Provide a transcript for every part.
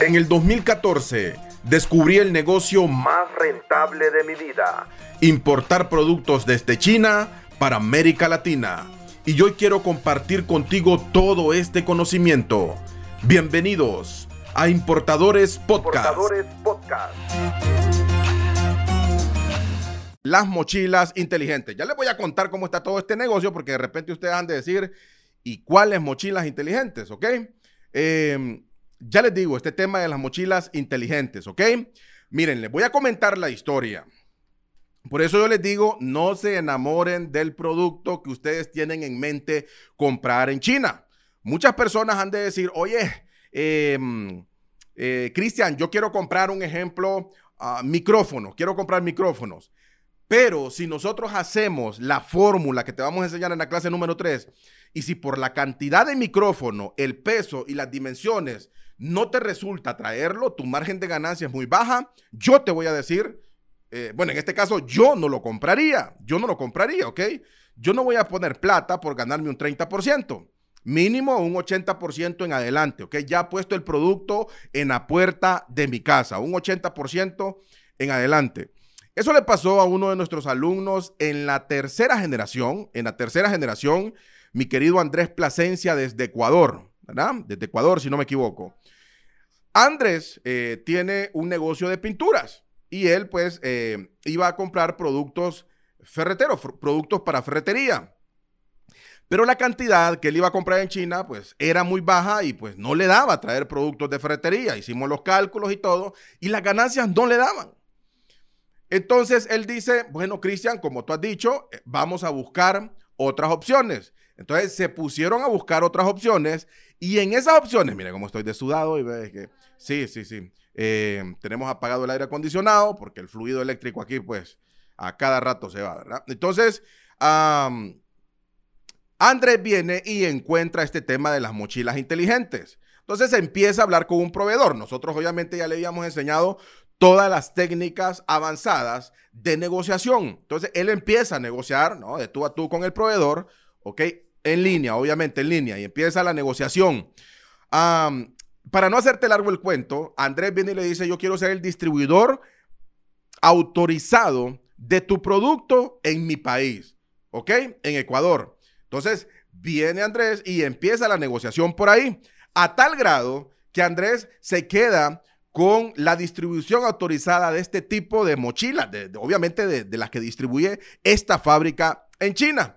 En el 2014 descubrí el negocio más rentable de mi vida, importar productos desde China para América Latina. Y hoy quiero compartir contigo todo este conocimiento. Bienvenidos a Importadores Podcast. Las mochilas inteligentes. Ya les voy a contar cómo está todo este negocio porque de repente ustedes han de decir, ¿y cuáles mochilas inteligentes? ¿Ok? Eh, ya les digo, este tema de las mochilas inteligentes, ¿ok? Miren, les voy a comentar la historia. Por eso yo les digo, no se enamoren del producto que ustedes tienen en mente comprar en China. Muchas personas han de decir, oye, em, eh, Cristian, yo quiero comprar un ejemplo, uh, quiero comprar micrófonos. Pero si nosotros hacemos la fórmula que te vamos a enseñar en la clase número 3, y si por la cantidad de micrófono, el peso y las dimensiones no te resulta traerlo, tu margen de ganancia es muy baja, yo te voy a decir, eh, bueno, en este caso yo no lo compraría, yo no lo compraría, ¿ok? Yo no voy a poner plata por ganarme un 30%, mínimo un 80% en adelante, ¿ok? Ya puesto el producto en la puerta de mi casa, un 80% en adelante. Eso le pasó a uno de nuestros alumnos en la tercera generación, en la tercera generación, mi querido Andrés Plasencia desde Ecuador, ¿verdad? Desde Ecuador, si no me equivoco. Andrés eh, tiene un negocio de pinturas y él pues eh, iba a comprar productos ferreteros, productos para ferretería. Pero la cantidad que él iba a comprar en China pues era muy baja y pues no le daba traer productos de ferretería. Hicimos los cálculos y todo y las ganancias no le daban. Entonces él dice, bueno Cristian, como tú has dicho, eh, vamos a buscar otras opciones. Entonces se pusieron a buscar otras opciones y en esas opciones, mire cómo estoy desudado y ves que sí, sí, sí. Eh, tenemos apagado el aire acondicionado porque el fluido eléctrico aquí, pues, a cada rato se va, ¿verdad? Entonces, Andrés viene y encuentra este tema de las mochilas inteligentes. Entonces empieza a hablar con un proveedor. Nosotros obviamente ya le habíamos enseñado todas las técnicas avanzadas de negociación. Entonces él empieza a negociar, ¿no? De tú a tú con el proveedor, ¿ok? En línea, obviamente en línea, y empieza la negociación. para no hacerte largo el cuento, Andrés viene y le dice, yo quiero ser el distribuidor autorizado de tu producto en mi país, ¿ok? En Ecuador. Entonces, viene Andrés y empieza la negociación por ahí, a tal grado que Andrés se queda con la distribución autorizada de este tipo de mochilas, obviamente de las que distribuye esta fábrica en China.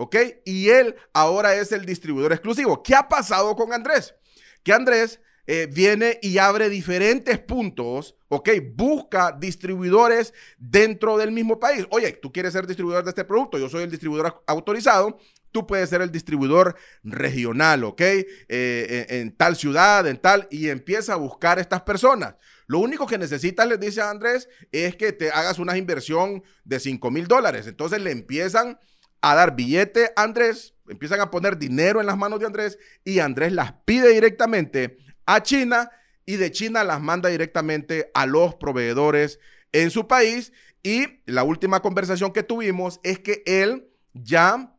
¿Ok? Y él ahora es el distribuidor exclusivo. ¿Qué ha pasado con Andrés? Que Andrés eh, viene y abre diferentes puntos, ¿ok? Busca distribuidores dentro del mismo país. Oye, tú quieres ser distribuidor de este producto, yo soy el distribuidor autorizado, tú puedes ser el distribuidor regional, ¿ok? Eh, en, tal ciudad, en tal, y empieza a buscar estas personas. Lo único que necesitas, les dice Andrés, es que te hagas una inversión de 5 mil dólares. Entonces le empiezan a dar billete a Andrés, empiezan a poner dinero en las manos de Andrés y Andrés las pide directamente a China y de China las manda directamente a los proveedores en su país. Y la última conversación que tuvimos es que él ya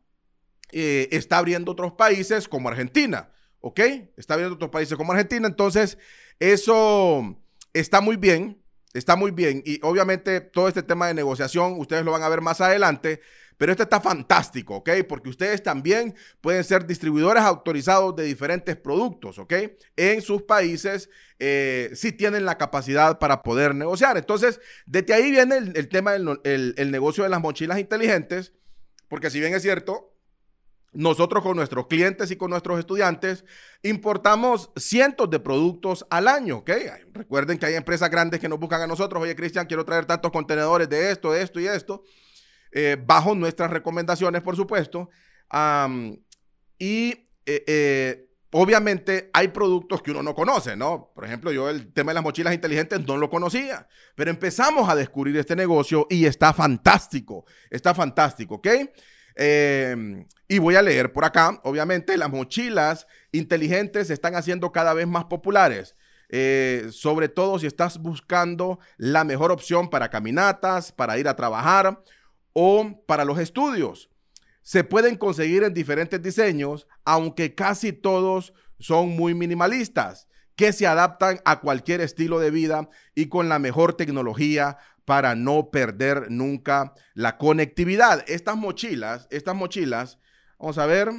eh, está abriendo otros países como Argentina, ¿ok? Está abriendo otros países como Argentina. Entonces, eso está muy bien, está muy bien. Y obviamente todo este tema de negociación, ustedes lo van a ver más adelante. Pero este está fantástico, ¿ok? Porque ustedes también pueden ser distribuidores autorizados de diferentes productos, ¿ok? En sus países, eh, si tienen la capacidad para poder negociar. Entonces, desde ahí viene el, tema del negocio de las mochilas inteligentes, porque si bien es cierto, nosotros con nuestros clientes y con nuestros estudiantes importamos cientos de productos al año, ¿ok? Recuerden que hay empresas grandes que nos buscan a nosotros, oye Cristian, quiero traer tantos contenedores de esto, de esto y esto. Eh, bajo nuestras recomendaciones, por supuesto. y eh, eh, obviamente hay productos que uno no conoce, ¿no? Por ejemplo, yo el tema de las mochilas inteligentes no lo conocía, pero empezamos a descubrir este negocio y está fantástico, está fantástico, ¿ok? Em, y voy a leer por acá, obviamente las mochilas inteligentes se están haciendo cada vez más populares. sobre todo si estás buscando la mejor opción para caminatas, para ir a trabajar o para los estudios. Se pueden conseguir en diferentes diseños, aunque casi todos son muy minimalistas. que se adaptan a cualquier estilo de vida y con la mejor tecnología para no perder nunca la conectividad. Estas mochilas, estas mochilas, vamos a ver.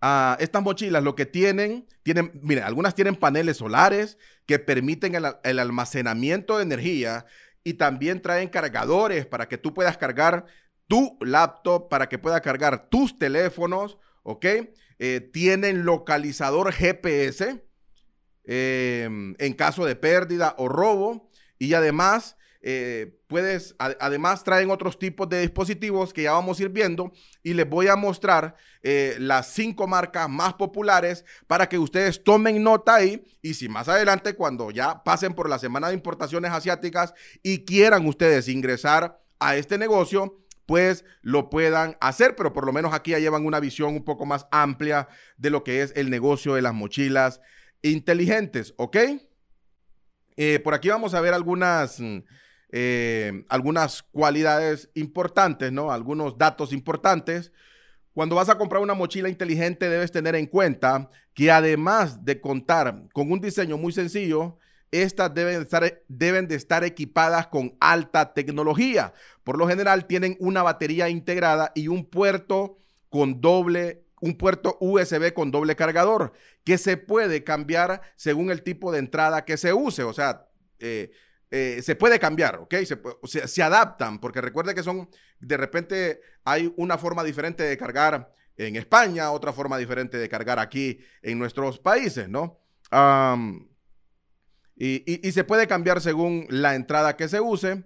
Ah, estas mochilas lo que tienen, tienen, mire, algunas tienen paneles solares que permiten el, almacenamiento de energía y también traen cargadores para que tú puedas cargar tu laptop, para que puedas cargar tus teléfonos, ¿ok? Eh, tienen localizador GPS em, en caso de pérdida o robo y además eh, puedes, además traen otros tipos de dispositivos que ya vamos a ir viendo y les voy a mostrar eh, las cinco marcas más populares para que ustedes tomen nota ahí y si más adelante cuando ya pasen por la semana de importaciones asiáticas y quieran ustedes ingresar a este negocio, pues lo puedan hacer, pero por lo menos aquí ya llevan una visión un poco más amplia de lo que es el negocio de las mochilas inteligentes, ¿ok? Eh, por aquí vamos a ver algunas, mm, eh, algunas cualidades importantes, ¿no? Algunos datos importantes. Cuando vas a comprar una mochila inteligente debes tener en cuenta que además de contar con un diseño muy sencillo, estas deben estar, deben de estar equipadas con alta tecnología. Por lo general tienen una batería integrada y un puerto con doble, un puerto USB con doble cargador que se puede cambiar según el tipo de entrada que se use. O sea, eh, eh, se puede cambiar, ¿ok? Se, se, adaptan, porque recuerde que son, de repente hay una forma diferente de cargar en España, otra forma diferente de cargar aquí en nuestros países, ¿no? Y, se puede cambiar según la entrada que se use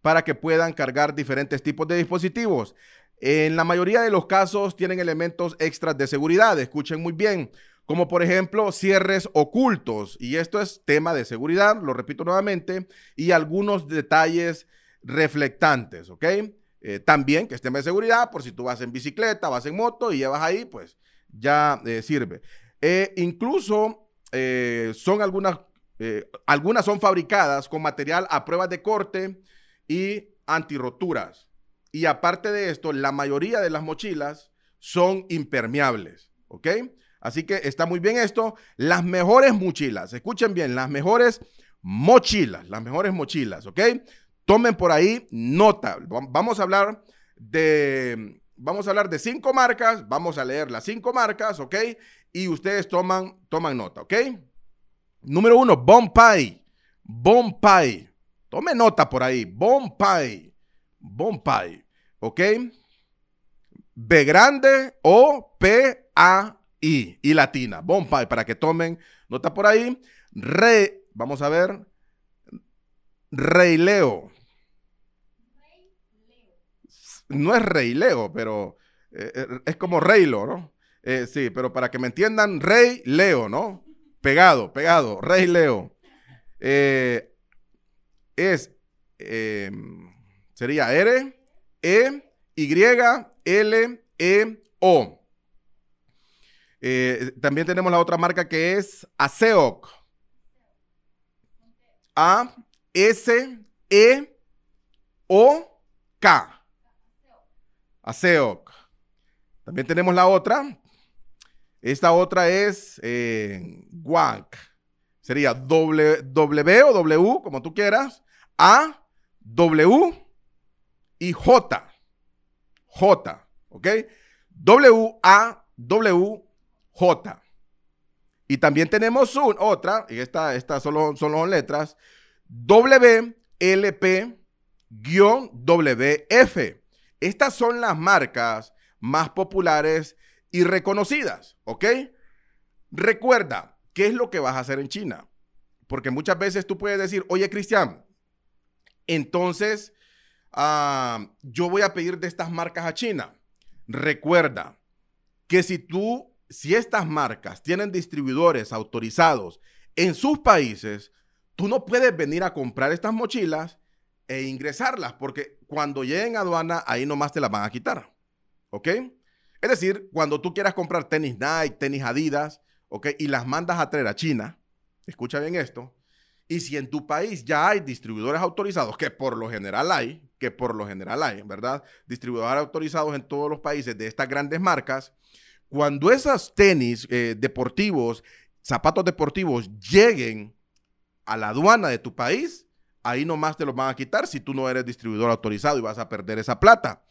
para que puedan cargar diferentes tipos de dispositivos. En la mayoría de los casos tienen elementos extras de seguridad, escuchen muy bien, como por ejemplo cierres ocultos. Y esto es tema de seguridad, lo repito nuevamente, y algunos detalles reflectantes, ¿ok? Eh, también que es tema de seguridad, por si tú vas en bicicleta, vas en moto y llevas ahí, pues ya eh, sirve. Eh, incluso son algunas algunas son fabricadas con material a prueba de corte y antirroturas. Y aparte de esto, la mayoría de las mochilas son impermeables, ¿ok? Así que está muy bien esto. Las mejores mochilas, escuchen bien, las mejores mochilas, las mejores mochilas, ¿ok? Tomen por ahí nota. Vamos a hablar de, vamos a hablar de cinco marcas, vamos a leer las cinco marcas, ¿ok? Y ustedes toman, toman nota, ¿ok? Número uno, Bompay. Bompay. Tome nota por ahí. Bompay. Bompay. ¿Ok? B grande O P I. Y latina. Bompay. Para que tomen nota por ahí. Re. Vamos a ver. Rey Leo. No es Rey Leo, pero eh, eh, es como Reylo, ¿no? Eh, sí, pero para que me entiendan, Rey Leo, ¿no? Pegado, pegado. Rey Leo. Es, em, sería R, E, Y, L, E, O. Eh, también tenemos la otra marca que es ASEOC. A, S, E, O, K. ASEOC. También tenemos la otra esta otra es eh, Sería w, w o W, como tú quieras. A, W y J. J. ¿Ok? W, A, W, J. Y también tenemos un, otra, y esta, esta solo, son letras, W, L, P, W, F. Estas son las marcas más populares y reconocidas, ¿ok? Recuerda, ¿qué es lo que vas a hacer en China? Porque muchas veces tú puedes decir, oye, Cristian, entonces ah, yo voy a pedir de estas marcas a China. Recuerda que si tú, si estas marcas tienen distribuidores autorizados en sus países, tú no puedes venir a comprar estas mochilas e ingresarlas, porque cuando lleguen a aduana, ahí nomás te las van a quitar. ¿Ok? Es decir, cuando tú quieras comprar tenis Nike, tenis Adidas, ¿ok? Y las mandas a traer a China, escucha bien esto, y si en tu país ya hay distribuidores autorizados, que por lo general hay, que por lo general hay, ¿verdad? Distribuidores autorizados en todos los países de estas grandes marcas, cuando esos tenis eh, deportivos zapatos deportivos lleguen a la aduana de tu país, ahí nomás te los van a quitar si tú no eres distribuidor autorizado y vas a perder esa plata.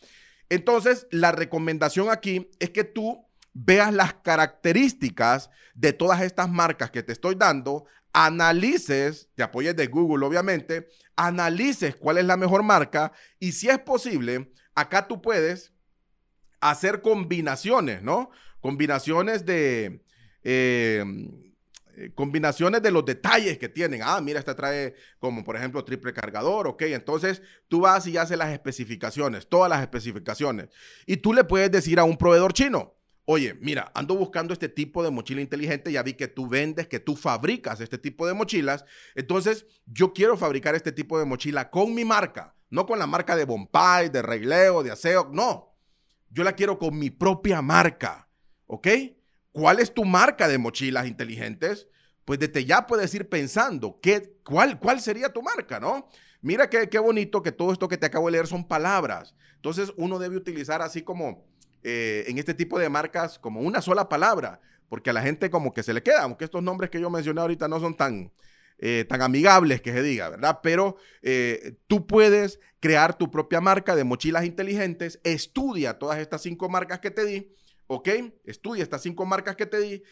Entonces, la recomendación aquí es que tú veas las características de todas estas marcas que te estoy dando, analices, te apoyes de Google obviamente, analices cuál es la mejor marca y si es posible, acá tú puedes hacer combinaciones, ¿no? Combinaciones de... Eh, combinaciones de los detalles que tienen. Ah, mira, esta trae como por ejemplo triple cargador, ok. Entonces tú vas y haces las especificaciones, todas las especificaciones. Y tú le puedes decir a un proveedor chino, oye, mira, ando buscando este tipo de mochila inteligente, ya vi que tú vendes, que tú fabricas este tipo de mochilas. Entonces yo quiero fabricar este tipo de mochila con mi marca, no con la marca de Bombay, de Regleo, de Aseo, no. Yo la quiero con mi propia marca, ¿ok? ¿Cuál es tu marca de mochilas inteligentes? Pues desde ya puedes ir pensando qué, cuál, cuál sería tu marca, ¿no? Mira qué, qué bonito que todo esto que te acabo de leer son palabras. Entonces uno debe utilizar así como eh, en este tipo de marcas como una sola palabra, porque a la gente como que se le queda, aunque estos nombres que yo mencioné ahorita no son tan, eh, tan amigables que se diga, ¿verdad? Pero eh, tú puedes crear tu propia marca de mochilas inteligentes, estudia todas estas cinco marcas que te di ¿ok? Estudia estas cinco marcas que te di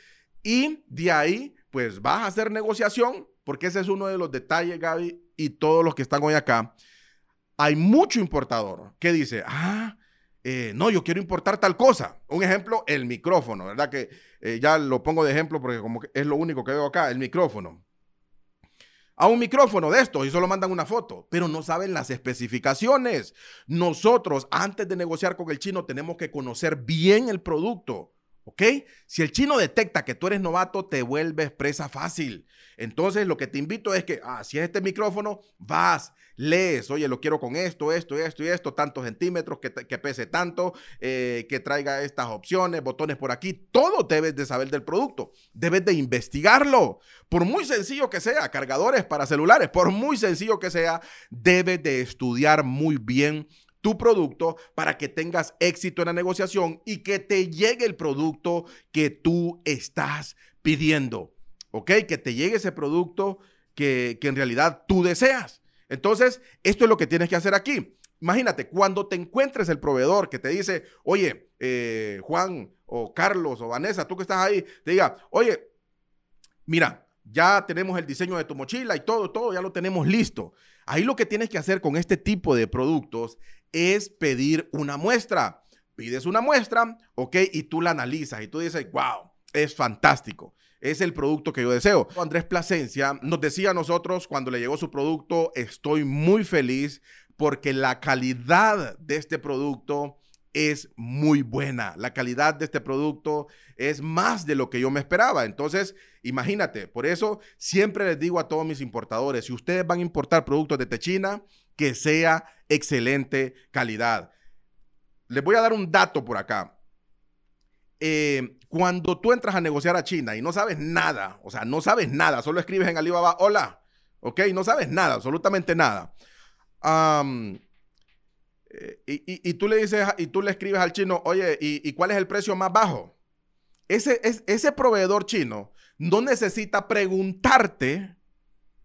y de ahí, pues vas a hacer negociación, porque ese es uno de los detalles, Gaby, y todos los que están hoy acá. Hay mucho importador que dice, ah, eh, no, yo quiero importar tal cosa. Un ejemplo, el micrófono, ¿verdad? Que eh, ya lo pongo de ejemplo porque como es lo único que veo acá, el micrófono a un micrófono de estos y solo mandan una foto, pero no saben las especificaciones. Nosotros, antes de negociar con el chino, tenemos que conocer bien el producto. ¿Ok? Si el chino detecta que tú eres novato, te vuelves presa fácil. Entonces, lo que te invito es que, ah, si es este micrófono, vas, lees, oye, lo quiero con esto, esto, esto y esto, tantos centímetros, que, pese tanto, eh, que traiga estas opciones, botones por aquí. Todo debes de saber del producto. Debes de investigarlo. Por muy sencillo que sea, cargadores para celulares, por muy sencillo que sea, debes de estudiar muy bien tu producto para que tengas éxito en la negociación y que te llegue el producto que tú estás pidiendo. ¿Ok? Que te llegue ese producto que, en realidad tú deseas. Entonces, esto es lo que tienes que hacer aquí. Imagínate, cuando te encuentres el proveedor que te dice, oye, eh, Juan o Carlos o Vanessa, tú que estás ahí, te diga, oye, mira, ya tenemos el diseño de tu mochila y todo, todo, ya lo tenemos listo. Ahí lo que tienes que hacer con este tipo de productos es pedir una muestra. Pides una muestra, ok, y tú la analizas y tú dices, wow, es fantástico. Es el producto que yo deseo. Andrés Plasencia nos decía a nosotros cuando le llegó su producto, estoy muy feliz porque la calidad de este producto es muy buena. La calidad de este producto es más de lo que yo me esperaba. Entonces, imagínate, por eso siempre les digo a todos mis importadores, si ustedes van a importar productos de China, que sea excelente calidad. Les voy a dar un dato por acá. Eh, cuando tú entras a negociar a China y no sabes nada, o sea, no sabes nada, solo escribes en Alibaba, hola, ok, no sabes nada, absolutamente nada. Eh, y, tú le dices, y tú le escribes al chino, oye, ¿y, cuál es el precio más bajo? Ese, es, ese proveedor chino no necesita preguntarte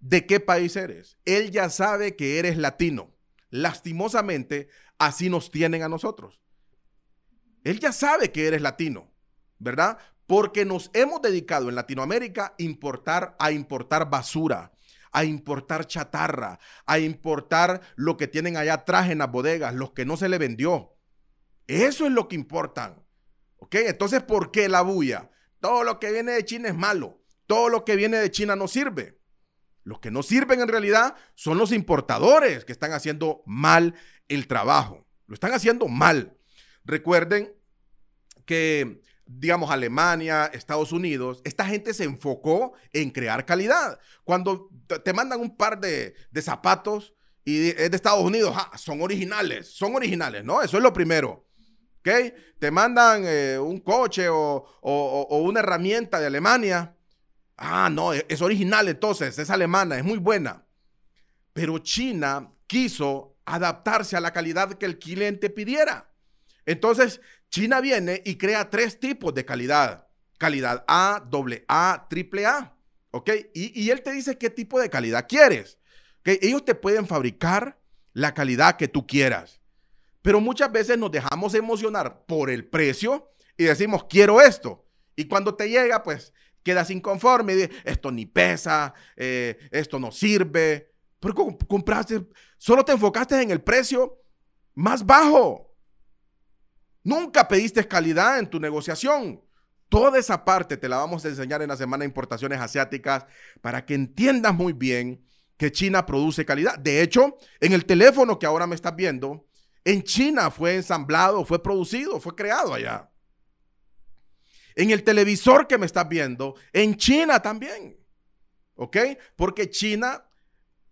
de qué país eres. Él ya sabe que eres latino. Lastimosamente, así nos tienen a nosotros. Él ya sabe que eres latino, ¿verdad? Porque nos hemos dedicado en Latinoamérica importar, a importar basura, a importar chatarra, a importar lo que tienen allá atrás en las bodegas, los que no se le vendió. Eso es lo que importan. ¿Ok? Entonces, ¿por qué la bulla? Todo lo que viene de China es malo. Todo lo que viene de China no sirve. Los que no sirven en realidad son los importadores que están haciendo mal el trabajo. Lo están haciendo mal. Recuerden que digamos, Alemania, Estados Unidos, esta gente se enfocó en crear calidad. Cuando te mandan un par de, zapatos y es de Estados Unidos, ah, son originales, son originales, ¿no? Eso es lo primero. ¿Ok? Te mandan eh, un coche o, una herramienta de Alemania. Ah, no, es, es original entonces, es alemana, es muy buena. Pero China quiso adaptarse a la calidad que el cliente pidiera. Entonces, China viene y crea tres tipos de calidad. calidad A, doble A, triple A. ¿Ok? Y, él te dice qué tipo de calidad quieres. ¿Ok? Ellos te pueden fabricar la calidad que tú quieras. Pero muchas veces nos dejamos emocionar por el precio y decimos, quiero esto. Y cuando te llega, pues quedas inconforme y dices, esto ni pesa, eh, esto no sirve. Pero compraste, solo te enfocaste en el precio más bajo. Nunca pediste calidad en tu negociación. Toda esa parte te la vamos a enseñar en la semana de importaciones asiáticas para que entiendas muy bien que China produce calidad. De hecho, en el teléfono que ahora me estás viendo, en China fue ensamblado, fue producido, fue creado allá. En el televisor que me estás viendo, en China también. ¿Ok? Porque China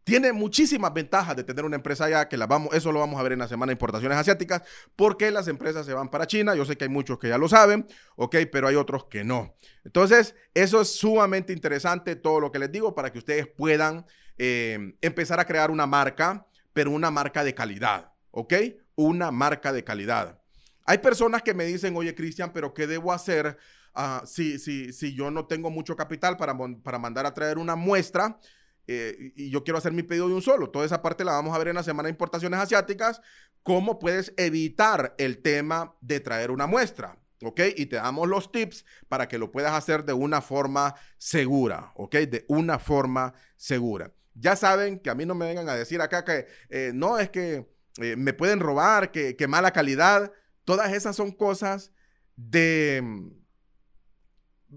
tiene muchísimas ventajas de tener una empresa allá, que la vamos, eso lo vamos a ver en la semana de importaciones asiáticas, porque las empresas se van para China. Yo sé que hay muchos que ya lo saben, ok, pero hay otros que no. Entonces, eso es sumamente interesante, todo lo que les digo, para que ustedes puedan eh, empezar a crear una marca, pero una marca de calidad, ok, una marca de calidad. Hay personas que me dicen, oye, Cristian, pero ¿qué debo hacer uh, si, si, si yo no tengo mucho capital para, para mandar a traer una muestra? Eh, y yo quiero hacer mi pedido de un solo. Toda esa parte la vamos a ver en la semana de importaciones asiáticas. ¿Cómo puedes evitar el tema de traer una muestra? ¿Ok? Y te damos los tips para que lo puedas hacer de una forma segura. ¿Ok? De una forma segura. Ya saben que a mí no me vengan a decir acá que eh, no es que eh, me pueden robar, que, que mala calidad. Todas esas son cosas de... Mm,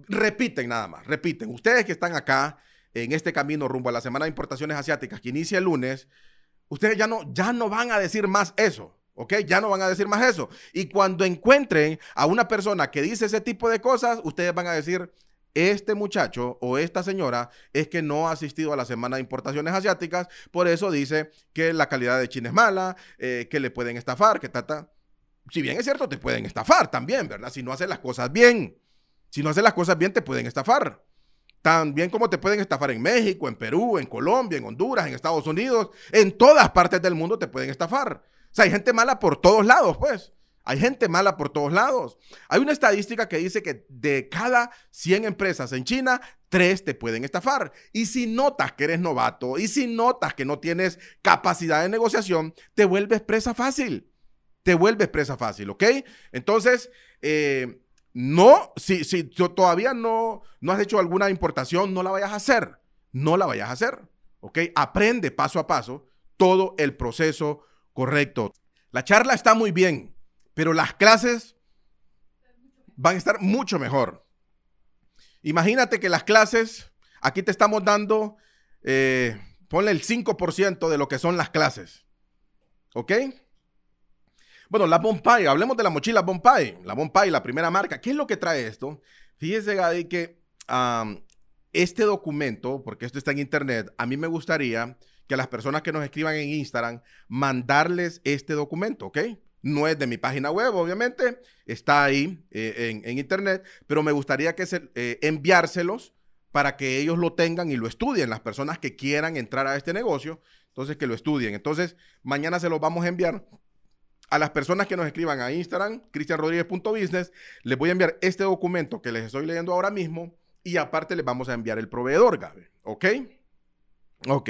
repiten nada más, repiten. Ustedes que están acá en este camino rumbo a la Semana de Importaciones Asiáticas que inicia el lunes, ustedes ya no, ya no van a decir más eso. ¿Ok? Ya no van a decir más eso. Y cuando encuentren a una persona que dice ese tipo de cosas, ustedes van a decir, este muchacho o esta señora es que no ha asistido a la semana de importaciones asiáticas, por eso dice que la calidad de China es mala, eh, que le pueden estafar, que tata. Si bien es cierto, te pueden estafar también, ¿verdad? Si no haces las cosas bien. Si no haces las cosas bien, te pueden estafar. También como te pueden estafar en México, en Perú, en Colombia, en Honduras, en Estados Unidos, en todas partes del mundo te pueden estafar. O sea, hay gente mala por todos lados, pues. Hay gente mala por todos lados. Hay una estadística que dice que de cada 100 empresas en China, 3 te pueden estafar. Y si notas que eres novato y si notas que no tienes capacidad de negociación, te vuelves presa fácil. Te vuelves presa fácil, ¿ok? Entonces, eh, no, si, si todavía no, no has hecho alguna importación, no la vayas a hacer. No la vayas a hacer. ¿Ok? Aprende paso a paso todo el proceso correcto. La charla está muy bien, pero las clases van a estar mucho mejor. Imagínate que las clases, aquí te estamos dando, eh, ponle el 5% de lo que son las clases. ¿Ok? Bueno, la Bombay, hablemos de la mochila Bombay. La Bombay, la primera marca. ¿Qué es lo que trae esto? Fíjese, Gadi, que este documento, porque esto está en internet, a mí me gustaría que las personas que nos escriban en Instagram, mandarles este documento, ¿ok? No es de mi página web, obviamente, está ahí eh, en, internet, pero me gustaría que se, eh, enviárselos para que ellos lo tengan y lo estudien, las personas que quieran entrar a este negocio, entonces que lo estudien. Entonces, mañana se los vamos a enviar a las personas que nos escriban a Instagram, cristianrodríguez.business, les voy a enviar este documento que les estoy leyendo ahora mismo y aparte les vamos a enviar el proveedor, Gabe. ¿Ok? Ok.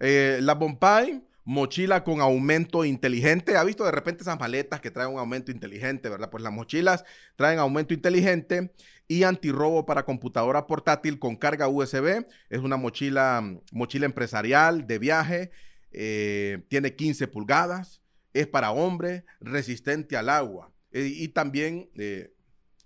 Eh, la Bombay, mochila con aumento inteligente. ¿Ha visto de repente esas maletas que traen un aumento inteligente, verdad? Pues las mochilas traen aumento inteligente y antirrobo para computadora portátil con carga USB. Es una mochila, mochila empresarial de viaje. Eh, tiene 15 pulgadas es para hombre, resistente al agua. Eh, y también, eh,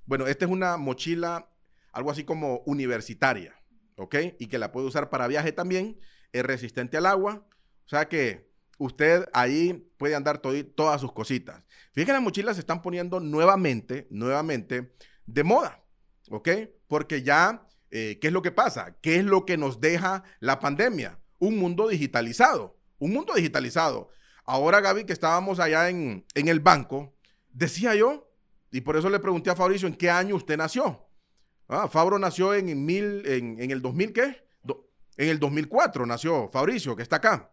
bueno, esta es una mochila, algo así como universitaria, ¿ok? Y que la puede usar para viaje también, es resistente al agua. O sea que usted ahí puede andar todas sus cositas. Fíjense que las mochilas se están poniendo nuevamente, nuevamente de moda, ¿ok? Porque ya, eh, ¿qué es lo que pasa? ¿Qué es lo que nos deja la pandemia? Un mundo digitalizado, un mundo digitalizado. Ahora, Gaby, que estábamos allá en, el banco, decía yo, y por eso le pregunté a Fabricio, ¿en qué año usted nació? Ah, Fabro nació en, mil, en, el 2000, ¿qué? en el 2004 nació Fabricio, que está acá.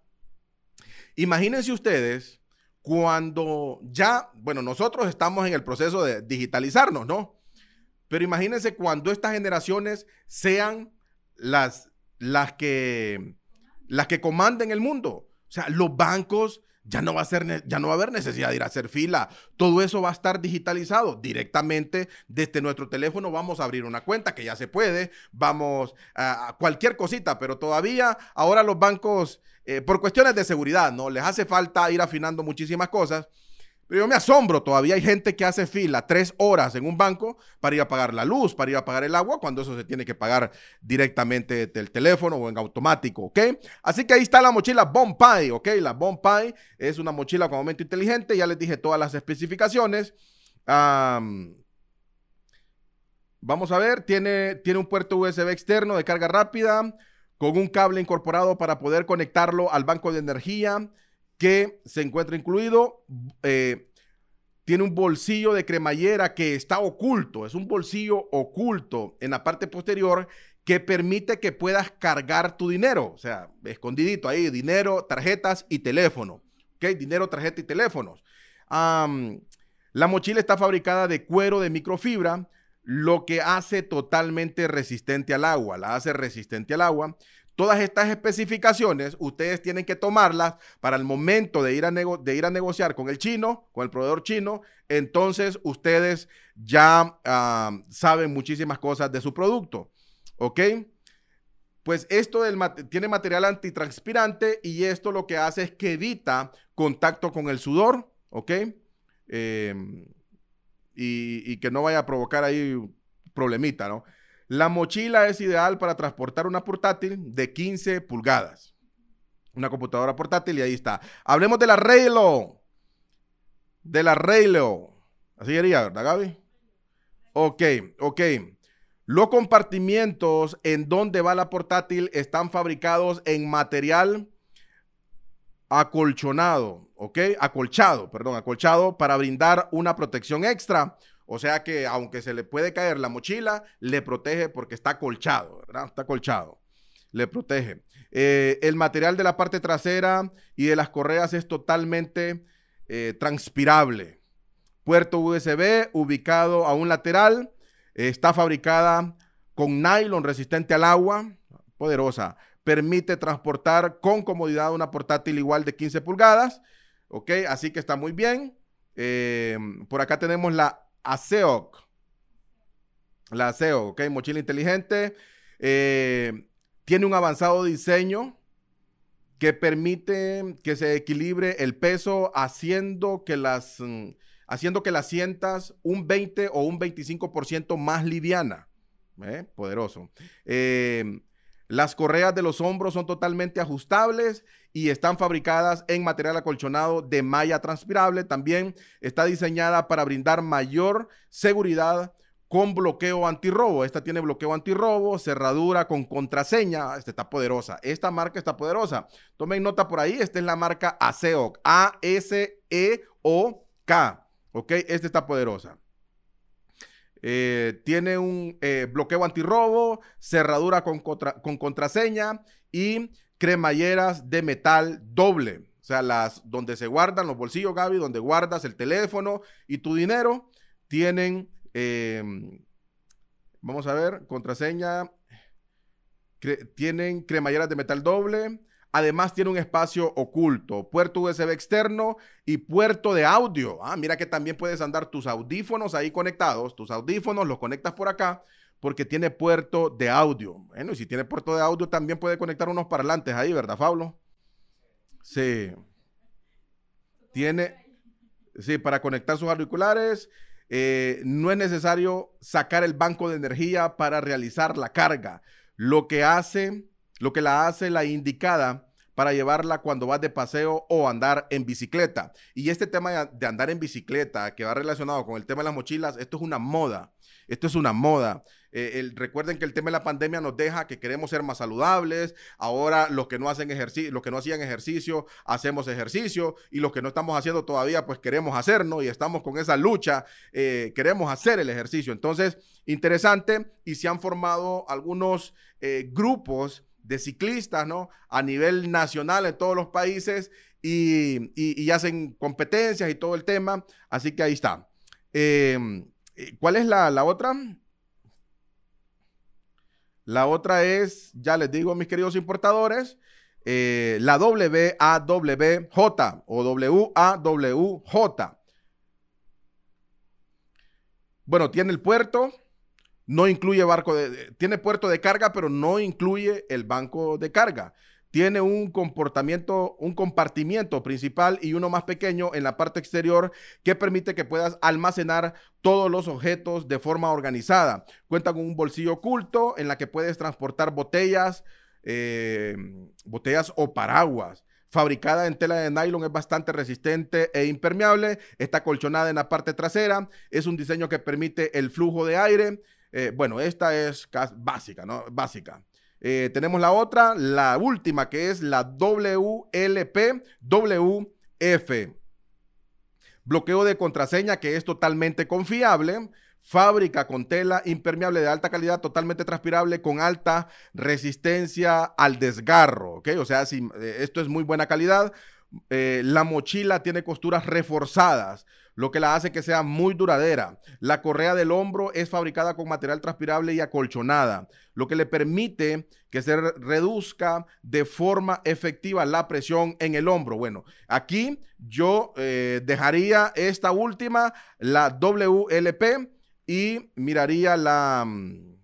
Imagínense ustedes cuando ya, bueno, nosotros estamos en el proceso de digitalizarnos, ¿no? Pero imagínense cuando estas generaciones sean las, las, que, las que comanden el mundo. O sea, los bancos ya no va a ser, ya no va a haber necesidad de ir a hacer fila. Todo eso va a estar digitalizado directamente desde nuestro teléfono. Vamos a abrir una cuenta que ya se puede. Vamos a cualquier cosita, pero todavía ahora los bancos, eh, por cuestiones de seguridad, no les hace falta ir afinando muchísimas cosas. Pero yo me asombro, todavía hay gente que hace fila tres horas en un banco para ir a pagar la luz, para ir a pagar el agua, cuando eso se tiene que pagar directamente del teléfono o en automático, ¿ok? Así que ahí está la mochila Bompay, ¿ok? La Bompay es una mochila con aumento inteligente, ya les dije todas las especificaciones. vamos a ver, tiene, tiene un puerto USB externo de carga rápida con un cable incorporado para poder conectarlo al banco de energía que se encuentra incluido. Eh, tiene un bolsillo de cremallera que está oculto, es un bolsillo oculto en la parte posterior que permite que puedas cargar tu dinero, o sea, escondidito ahí, dinero, tarjetas y teléfono, ¿ok? Dinero, tarjeta y teléfonos. la mochila está fabricada de cuero de microfibra, lo que hace totalmente resistente al agua, la hace resistente al agua. Todas estas especificaciones ustedes tienen que tomarlas para el momento de ir, a de ir a negociar con el chino, con el proveedor chino. Entonces ustedes ya ah, saben muchísimas cosas de su producto. ¿Ok? Pues esto tiene material antitranspirante y esto lo que hace es que evita contacto con el sudor. ¿Ok? Em, y, y que no vaya a provocar ahí problemita, ¿no? La mochila es ideal para transportar una portátil de 15 pulgadas. Una computadora portátil y ahí está. Hablemos de la Raylo. De la Raylo. Así sería, ¿verdad, Gaby? Ok, ok. Los compartimientos en donde va la portátil están fabricados en material acolchonado, ¿ok? Acolchado, perdón, acolchado para brindar una protección extra o sea que aunque se le puede caer la mochila, le protege porque está colchado, ¿verdad? Está colchado. Le protege. Eh, el material de la parte trasera y de las correas es totalmente eh, transpirable. Puerto USB ubicado a un lateral. está fabricada con nylon resistente al agua. Poderosa. Permite transportar con comodidad una portátil igual de 15 pulgadas. Ok, así que está muy bien. Eh, por acá tenemos la ASEOC. La ASEO, ok, mochila inteligente. Eh, tiene un avanzado diseño que permite que se equilibre el peso haciendo que las, mm, haciendo que las sientas un 20 o un 25% más liviana. ¿eh? Poderoso. Eh, las correas de los hombros son totalmente ajustables y están fabricadas en material acolchonado de malla transpirable. También está diseñada para brindar mayor seguridad con bloqueo antirrobo. Esta tiene bloqueo antirrobo, cerradura con contraseña. Esta está poderosa. Esta marca está poderosa. Tomen nota por ahí. Esta es la marca ASEOC. A-S-E-O-K. ¿Ok? Esta está poderosa. Eh, tiene un eh, bloqueo antirrobo, cerradura con, con contraseña y cremalleras de metal doble. O sea, las donde se guardan los bolsillos, Gaby, donde guardas el teléfono y tu dinero, tienen, em, vamos a ver, contraseña, tienen cremalleras de metal doble. Además tiene un espacio oculto, puerto USB externo y puerto de audio. Ah, mira que también puedes andar tus audífonos ahí conectados. Tus audífonos los conectas por acá porque tiene puerto de audio. Bueno, y si tiene puerto de audio, también puede conectar unos parlantes ahí, ¿verdad, Pablo? Sí. Tiene, sí, para conectar sus auriculares. Eh, no es necesario sacar el banco de energía para realizar la carga. Lo que hace, lo que la hace la indicada para llevarla cuando vas de paseo o andar en bicicleta. Y este tema de andar en bicicleta, que va relacionado con el tema de las mochilas, esto es una moda. Esto es una moda. Eh, recuerden que el tema de la pandemia nos deja que queremos ser más saludables. Ahora los que no hacen ejercicio, los que no hacían ejercicio, hacemos ejercicio y los que no estamos haciendo todavía, pues queremos hacernos y estamos con esa lucha. Eh, queremos hacer el ejercicio. Entonces, interesante y se han formado algunos eh, grupos de ciclistas, ¿no? A nivel nacional en todos los países y, hacen competencias y todo el tema. Así que ahí está. Em, ¿Cuál es la, la otra? La otra es, ya les digo, mis queridos importadores, eh, la WAWJ o WAWJ. Bueno, tiene el puerto, no incluye barco de, tiene puerto de carga, pero no incluye el banco de carga. Tiene un comportamiento, un compartimiento principal y uno más pequeño en la parte exterior que permite que puedas almacenar todos los objetos de forma organizada. Cuenta con un bolsillo oculto en la que puedes transportar botellas, eh, botellas o paraguas. Fabricada en tela de nylon, es bastante resistente e impermeable. Está colchonada en la parte trasera. Es un diseño que permite el flujo de aire. Eh, bueno, esta es básica, ¿no? Básica. Eh, tenemos la otra, la última, que es la WLP WF. Bloqueo de contraseña que es totalmente confiable. Fábrica con tela impermeable de alta calidad, totalmente transpirable, con alta resistencia al desgarro. O sea, si, eh, esto es muy buena calidad. Eh, la mochila tiene costuras reforzadas, lo que la hace que sea muy duradera. La correa del hombro es fabricada con material transpirable y acolchonada, lo que le permite que se reduzca de forma efectiva la presión en el hombro. Bueno, aquí yo eh, dejaría esta última, la WLP y miraría la, mm,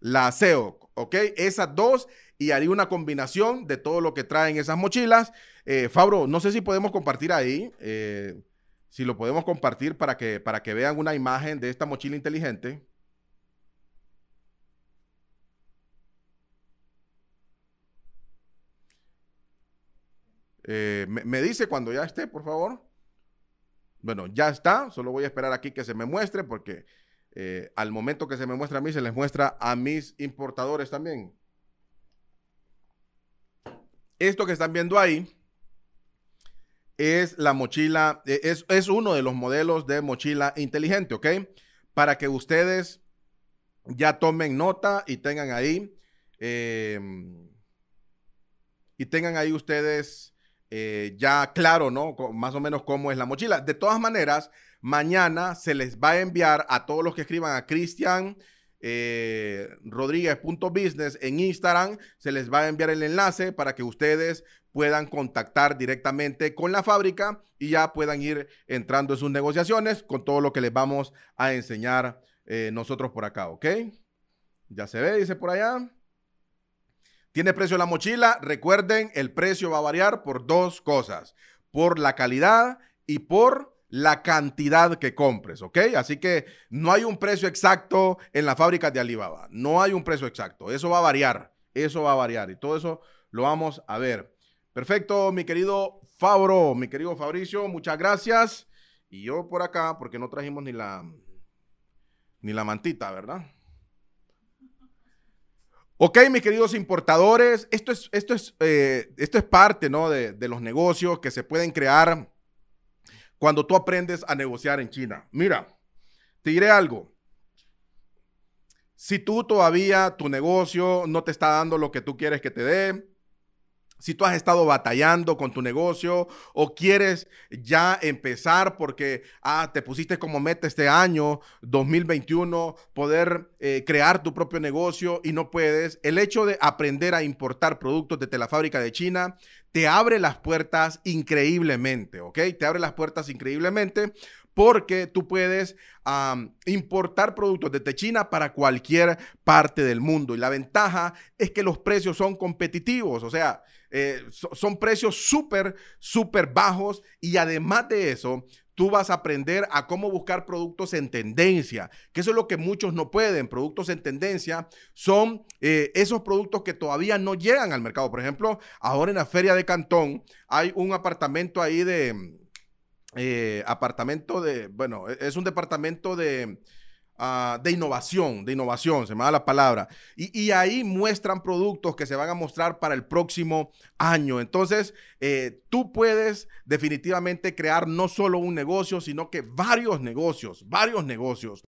la SEO, ¿ok? Esas dos y haría una combinación de todo lo que traen esas mochilas. Eh, Fabro, no sé si podemos compartir ahí, eh, si lo podemos compartir para que, para que vean una imagen de esta mochila inteligente. Eh, me, dice cuando ya esté, por favor. Bueno, ya está. Solo voy a esperar aquí que se me muestre porque al momento que se me muestra a mí, se les muestra a mis importadores también. Esto que están viendo ahí es la mochila, eh, es, es uno de los modelos de mochila inteligente, ¿ok? Para que ustedes ya tomen nota y tengan ahí, em, y tengan ahí ustedes eh, ya claro, ¿no? Más o menos cómo es la mochila. De todas maneras, mañana se les va a enviar a todos los que escriban a Cristian eh, Rodríguez.business en Instagram, se les va a enviar el enlace para que ustedes puedan contactar directamente con la fábrica y ya puedan ir entrando en sus negociaciones con todo lo que les vamos a enseñar eh, nosotros por acá, ¿ok? Ya se ve, dice por allá. ¿Tiene precio la mochila? Recuerden, el precio va a variar por dos cosas, por la calidad y por la cantidad que compres, ¿ok? Así que no hay un precio exacto en la fábrica de Alibaba, no hay un precio exacto, eso va a variar, eso va a variar y todo eso lo vamos a ver. Perfecto, mi querido Fabro, mi querido Fabricio, muchas gracias. Y yo por acá, porque no trajimos ni la, ni la mantita, ¿verdad? Ok, mis queridos importadores, esto es, esto es, eh, esto es parte ¿no? de, de, los negocios que se pueden crear cuando tú aprendes a negociar en China. Mira, te diré algo. Si tú todavía tu negocio no te está dando lo que tú quieres que te dé, si tú has estado batallando con tu negocio o quieres ya empezar porque ah, te pusiste como meta este año 2021 poder eh, crear tu propio negocio y no puedes, el hecho de aprender a importar productos desde la fábrica de China te abre las puertas increíblemente, ¿ok? Te abre las puertas increíblemente porque tú puedes importar productos desde China para cualquier parte del mundo. Y la ventaja es que los precios son competitivos, o sea, eh, son precios súper, súper bajos y además de eso, tú vas a aprender a cómo buscar productos en tendencia, que eso es lo que muchos no pueden. Productos en tendencia son eh, esos productos que todavía no llegan al mercado. Por ejemplo, ahora en la feria de Cantón hay un apartamento ahí de... Eh, apartamento de, bueno, e, es un departamento de Ah, de innovación, de innovación, se me da la palabra. Y, ahí muestran productos que se van a mostrar para el próximo año. Entonces, eh, tú puedes definitivamente crear no solo un negocio, sino que varios negocios, varios negocios.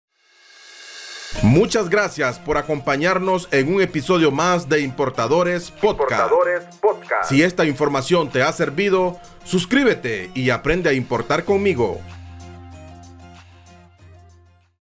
Muchas gracias por acompañarnos en un episodio más de Importadores Podcast. Importadores Podcast. Si esta información te ha servido, suscríbete y aprende a importar conmigo.